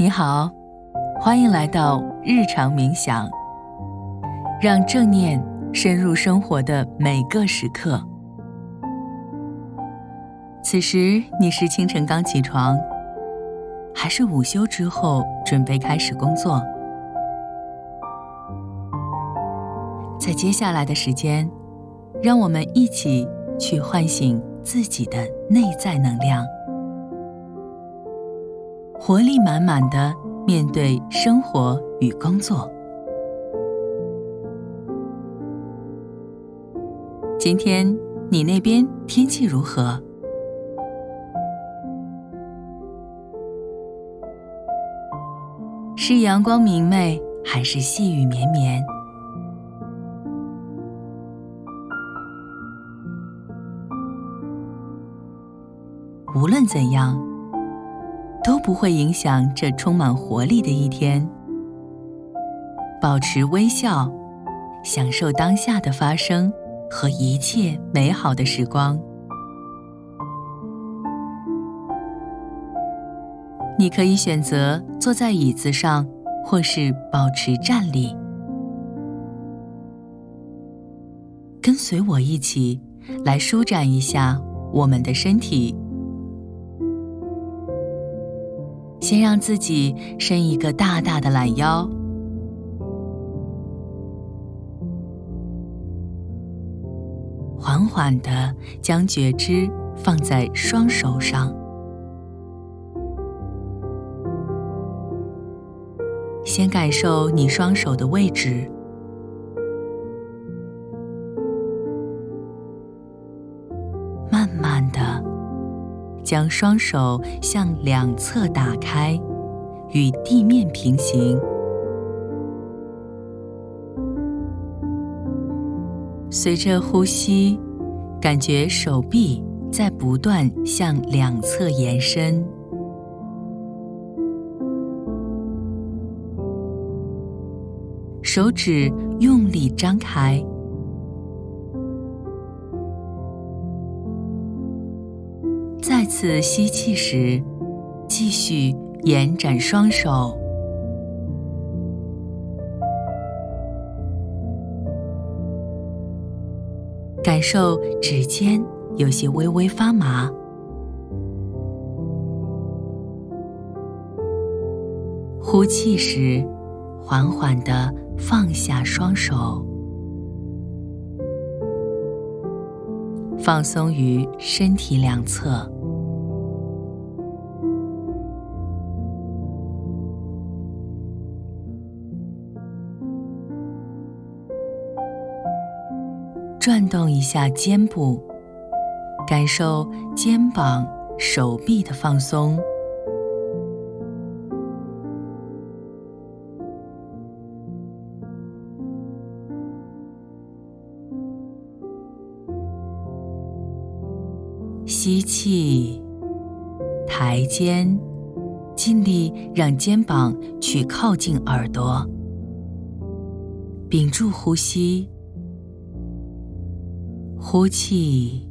你好，欢迎来到日常冥想，让正念深入生活的每个时刻。此时你是清晨刚起床，还是午休之后准备开始工作？在接下来的时间，让我们一起去唤醒自己的内在能量。活力满满的面对生活与工作。今天你那边天气如何？是阳光明媚还是细雨绵绵？无论怎样。都不会影响这充满活力的一天。保持微笑，享受当下的发生和一切美好的时光。你可以选择坐在椅子上，或是保持站立。跟随我一起来舒展一下我们的身体。先让自己伸一个大大的懒腰，缓缓的将觉知放在双手上，先感受你双手的位置，将双手向两侧打开，与地面平行。随着呼吸，感觉手臂在不断向两侧延伸，手指用力张开。次吸气时，继续延展双手，感受指尖有些微微发麻。呼气时，缓缓的放下双手。放松于身体两侧，转动一下肩部，感受肩膀、手臂的放松。吸气，抬肩，尽力让肩膀去靠近耳朵。屏住呼吸，呼气，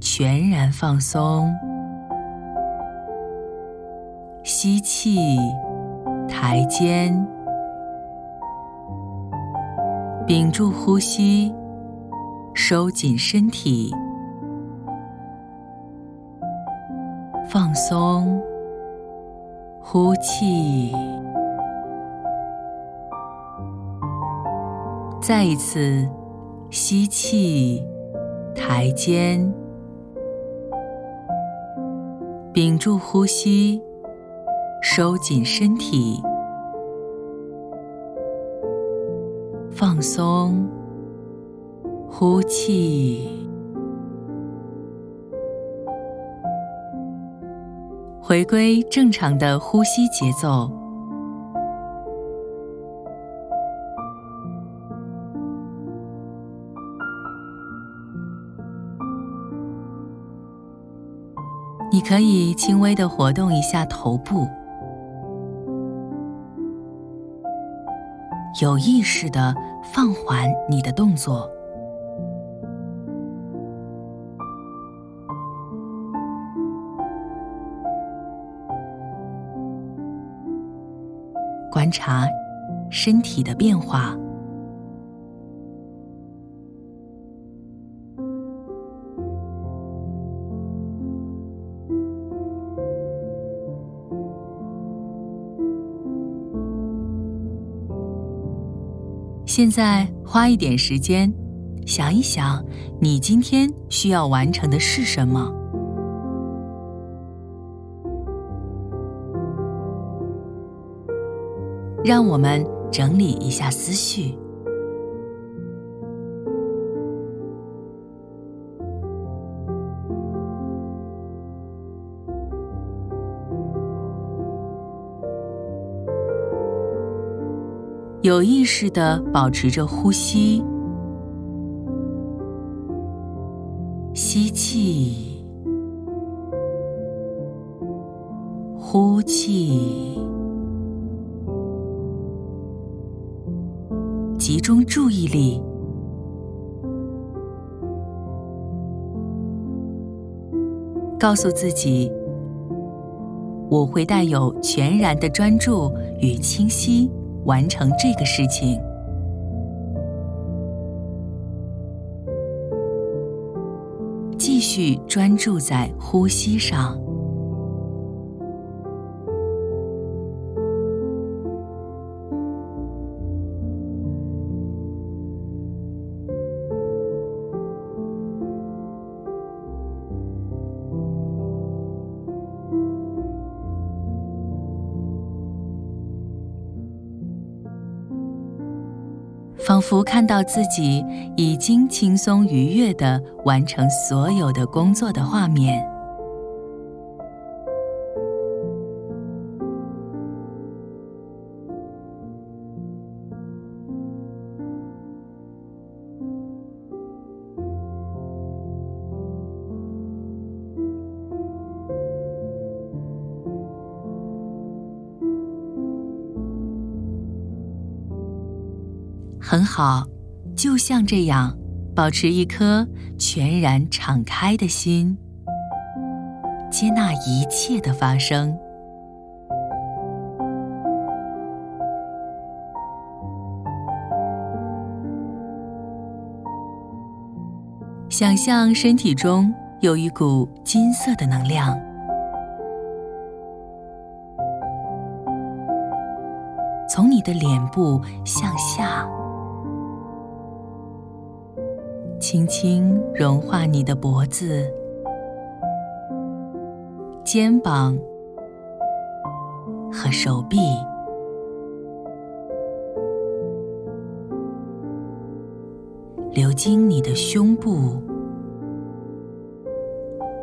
全然放松。吸气，抬肩，屏住呼吸，收紧身体。放松，呼气，再一次吸气，抬肩，屏住呼吸，收紧身体，放松，呼气。回归正常的呼吸节奏。你可以轻微的活动一下头部，有意识的放缓你的动作。观察身体的变化。现在花一点时间，想一想你今天需要完成的是什么。让我们整理一下思绪。有意识的保持着呼吸，吸气，呼气，集中注意力，告诉自己，我会带有全然的专注与清晰。完成这个事情，继续专注在呼吸上。仿佛看到自己已经轻松愉悦地完成所有的工作的画面。很好，就像这样，保持一颗全然敞开的心，接纳一切的发生。想象身体中有一股金色的能量，从你的脸部向下。轻轻融化你的脖子、肩膀和手臂，流经你的胸部、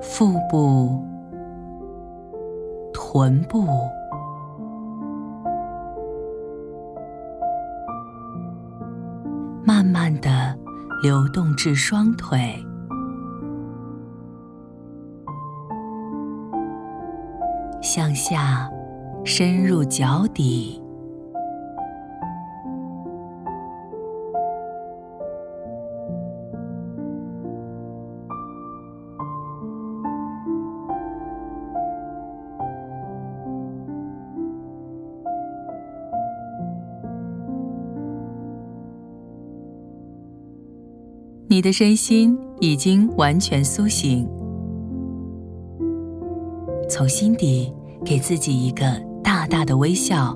腹部、臀部，流动至双腿，向下深入脚底，你的身心已经完全苏醒，从心底给自己一个大大的微笑，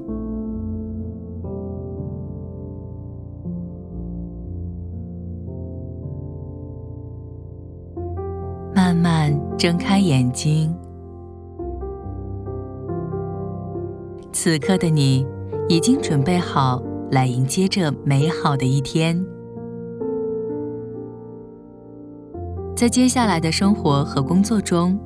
慢慢睁开眼睛。此刻的你已经准备好来迎接这美好的一天。在接下来的生活和工作中，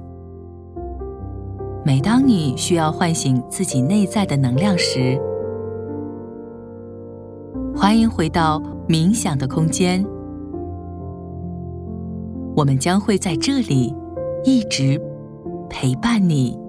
每当你需要唤醒自己内在的能量时，欢迎回到冥想的空间。我们将会在这里一直陪伴你。